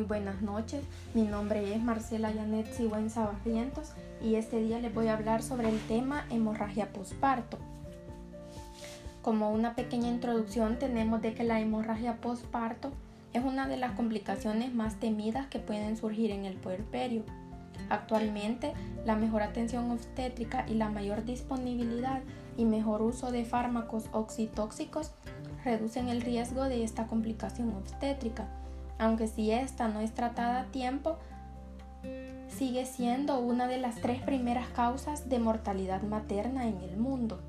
muy buenas noches. Mi nombre es Marcela Janet Sigüenza Barrientos y este día les voy a hablar sobre el tema hemorragia posparto. Como una pequeña introducción tenemos de que la hemorragia posparto es una de las complicaciones más temidas que pueden surgir en el puerperio. Actualmente, la mejor atención obstétrica y la mayor disponibilidad y mejor uso de fármacos oxitóxicos reducen el riesgo de esta complicación obstétrica aunque si esta no es tratada a tiempo, sigue siendo una de las tres primeras causas de mortalidad materna en el mundo.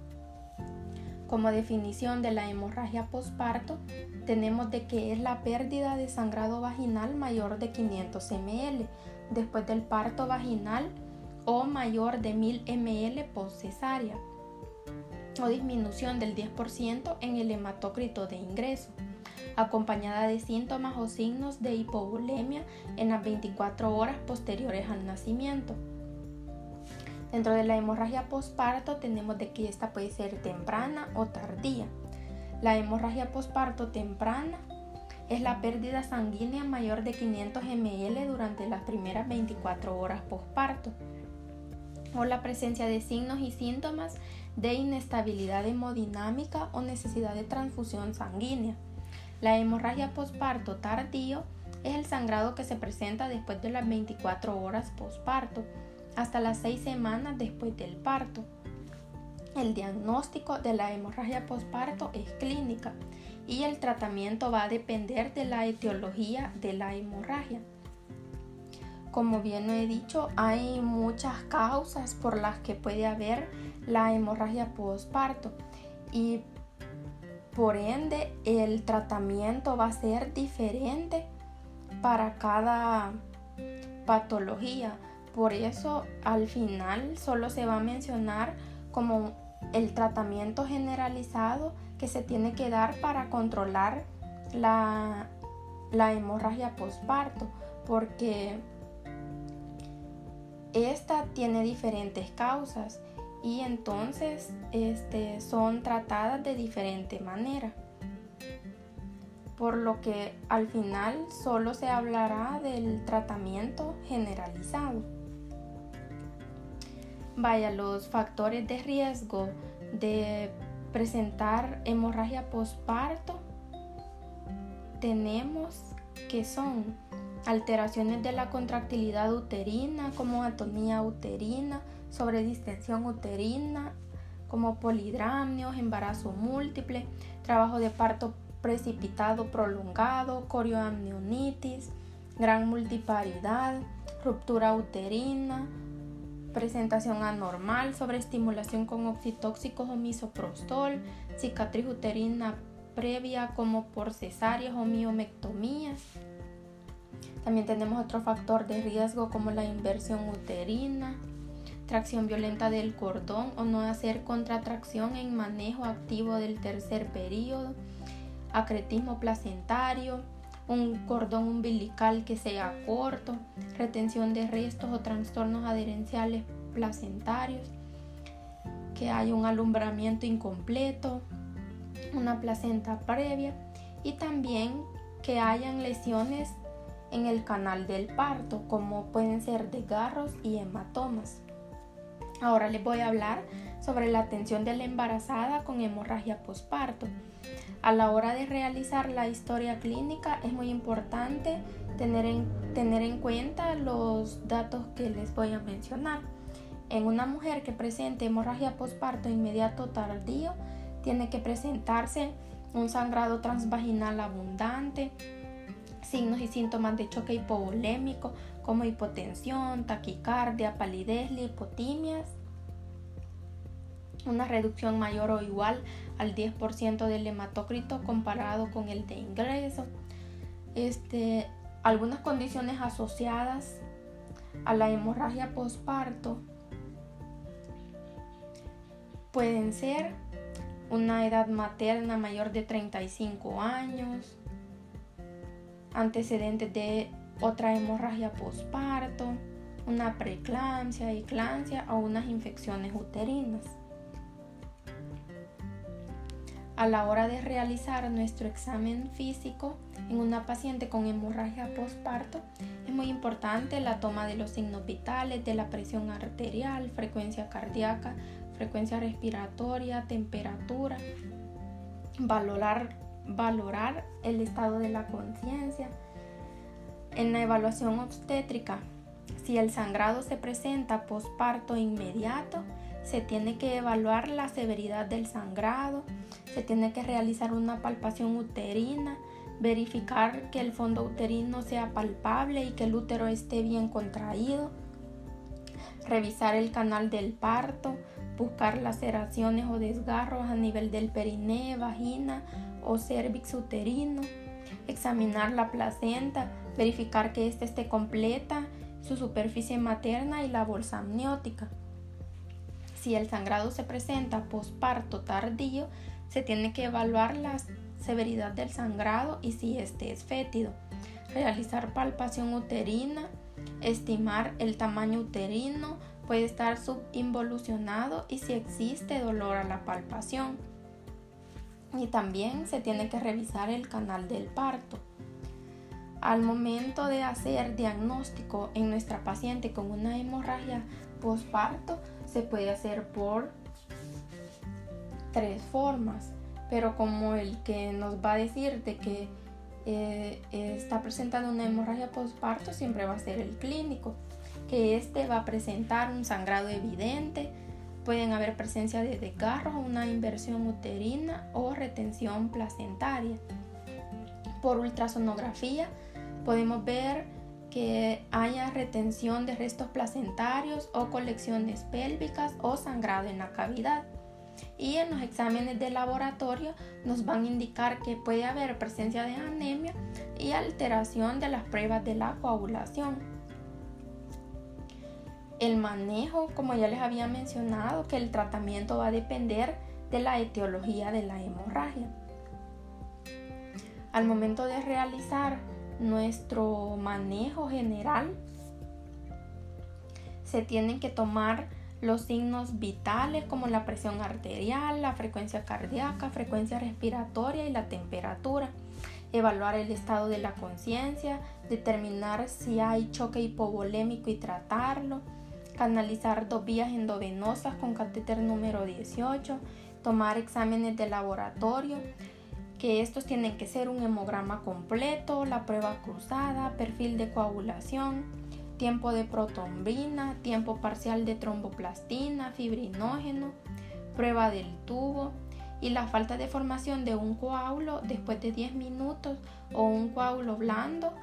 Como definición de la hemorragia posparto, tenemos de que es la pérdida de sangrado vaginal mayor de 500 ml después del parto vaginal o mayor de 1000 ml post cesárea o disminución del 10% en el hematócrito de ingreso acompañada de síntomas o signos de hipovolemia en las 24 horas posteriores al nacimiento. Dentro de la hemorragia postparto tenemos de que esta puede ser temprana o tardía. La hemorragia postparto temprana es la pérdida sanguínea mayor de 500 ml durante las primeras 24 horas postparto o la presencia de signos y síntomas de inestabilidad hemodinámica o necesidad de transfusión sanguínea. La hemorragia posparto tardío es el sangrado que se presenta después de las 24 horas posparto hasta las 6 semanas después del parto. El diagnóstico de la hemorragia posparto es clínica y el tratamiento va a depender de la etiología de la hemorragia. Como bien he dicho, hay muchas causas por las que puede haber la hemorragia posparto y por ende, el tratamiento va a ser diferente para cada patología. Por eso, al final, solo se va a mencionar como el tratamiento generalizado que se tiene que dar para controlar la, hemorragia postparto, porque esta tiene diferentes causas y entonces este, son tratadas de diferente manera. Por lo que al final solo se hablará del tratamiento generalizado. Vaya, los factores de riesgo de presentar hemorragia postparto tenemos que son alteraciones de la contractilidad uterina como atonía uterina, sobredistensión uterina como polidramnios, embarazo múltiple, trabajo de parto precipitado prolongado, corioamnionitis, gran multiparidad, ruptura uterina, presentación anormal, sobreestimulación con oxitóxicos o misoprostol, cicatriz uterina previa como por cesáreas o miomectomías. También tenemos otro factor de riesgo como la inversión uterina, tracción violenta del cordón o no hacer contratracción en manejo activo del tercer periodo, acretismo placentario, un cordón umbilical que sea corto, retención de restos o trastornos adherenciales placentarios, que haya un alumbramiento incompleto, una placenta previa y también que hayan lesiones en el canal del parto, como pueden ser desgarros y hematomas. Ahora les voy a hablar sobre la atención de la embarazada con hemorragia posparto. A la hora de realizar la historia clínica es muy importante tener en, tener en cuenta los datos que les voy a mencionar. En una mujer que presente hemorragia posparto inmediato tardío, tiene que presentarse un sangrado transvaginal abundante, signos y síntomas de choque hipovolémico como hipotensión, taquicardia, palidez, lipotimias, una reducción mayor o igual al 10% del hematócrito comparado con el de ingreso. Este, algunas condiciones asociadas a la hemorragia posparto pueden ser una edad materna mayor de 35 años, antecedentes de otra hemorragia posparto, una preeclampsia, eclampsia o unas infecciones uterinas. A la hora de realizar nuestro examen físico en una paciente con hemorragia postparto, es muy importante la toma de los signos vitales, de la presión arterial, frecuencia cardíaca, frecuencia respiratoria, temperatura, valorar, valorar el estado de la conciencia. En la evaluación obstétrica, si el sangrado se presenta postparto inmediato, se tiene que evaluar la severidad del sangrado, se tiene que realizar una palpación uterina, verificar que el fondo uterino sea palpable y que el útero esté bien contraído, revisar el canal del parto, buscar laceraciones o desgarros a nivel del perineo, vagina o cervix uterino, examinar la placenta, verificar que ésta esté completa, su superficie materna y la bolsa amniótica. Si el sangrado se presenta posparto tardío, se tiene que evaluar la severidad del sangrado y si este es fétido. Realizar palpación uterina, estimar el tamaño uterino, puede estar subinvolucionado y si existe dolor a la palpación. Y también se tiene que revisar el canal del parto. Al momento de hacer diagnóstico en nuestra paciente con una hemorragia posparto, se puede hacer por tres formas, pero como el que nos va a decir de que eh, está presentando una hemorragia postparto siempre va a ser el clínico, que este va a presentar un sangrado evidente, pueden haber presencia de desgarros, una inversión uterina o retención placentaria. Por ultrasonografía podemos ver que haya retención de restos placentarios o colecciones pélvicas o sangrado en la cavidad. Y en los exámenes de laboratorio nos van a indicar que puede haber presencia de anemia y alteración de las pruebas de la coagulación. El manejo, como ya les había mencionado, que el tratamiento va a depender de la etiología de la hemorragia. Al momento de realizar nuestro manejo general, se tienen que tomar los signos vitales como la presión arterial, la frecuencia cardíaca, frecuencia respiratoria y la temperatura. Evaluar el estado de la conciencia, determinar si hay choque hipovolémico y tratarlo, canalizar dos vías endovenosas con catéter número 18, tomar exámenes de laboratorio, que estos tienen que ser un hemograma completo, la prueba cruzada, perfil de coagulación, tiempo de protombina, tiempo parcial de tromboplastina, fibrinógeno, prueba del tubo y la falta de formación de un coágulo después de 10 minutos o un coágulo blando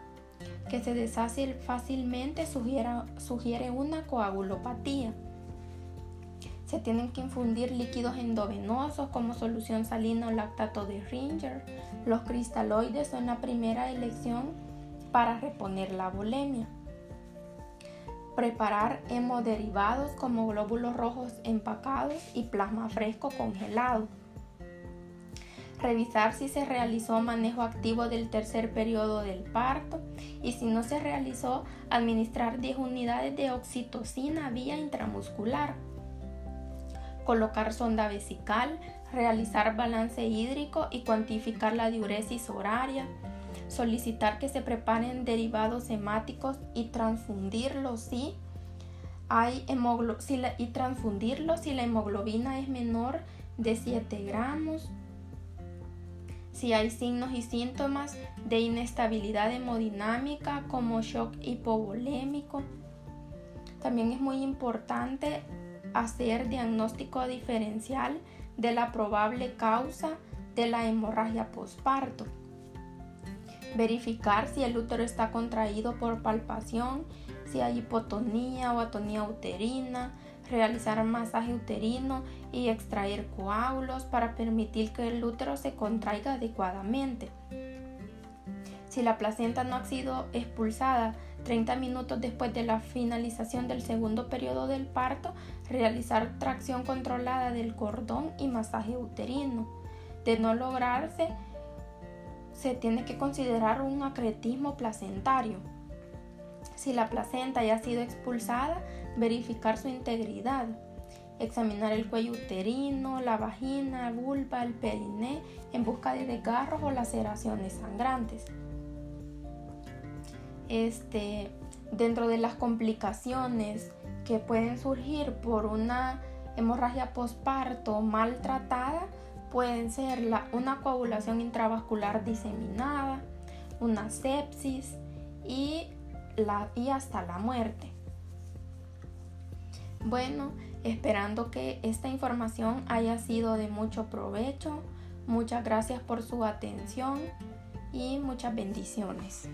que se deshace fácilmente sugiere una coagulopatía. Se tienen que infundir líquidos endovenosos como solución salina o lactato de Ringer. Los cristaloides son la primera elección para reponer la bulimia. Preparar hemoderivados como glóbulos rojos empacados y plasma fresco congelado. Revisar si se realizó manejo activo del tercer periodo del parto y si no se realizó, administrar 10 unidades de oxitocina vía intramuscular colocar sonda vesical, realizar balance hídrico y cuantificar la diuresis horaria, solicitar que se preparen derivados hemáticos y transfundirlos si hay y transfundirlos si la hemoglobina es menor de 7 gramos, si hay signos y síntomas de inestabilidad hemodinámica como shock hipovolémico. También es muy importante hacer diagnóstico diferencial de la probable causa de la hemorragia postparto. Verificar si el útero está contraído por palpación, si hay hipotonía o atonía uterina, realizar masaje uterino y extraer coágulos para permitir que el útero se contraiga adecuadamente. Si la placenta no ha sido expulsada 30 minutos después de la finalización del segundo periodo del parto, realizar tracción controlada del cordón y masaje uterino. De no lograrse, se tiene que considerar un acretismo placentario. Si la placenta ya ha sido expulsada, verificar su integridad. examinar el cuello uterino, la vagina, vulva, el periné en busca de desgarros o laceraciones sangrantes. Este, dentro de las complicaciones que pueden surgir por una hemorragia postparto maltratada, pueden ser una coagulación intravascular diseminada, una sepsis y hasta la muerte. Bueno, esperando que esta información haya sido de mucho provecho. Muchas gracias por su atención y muchas bendiciones.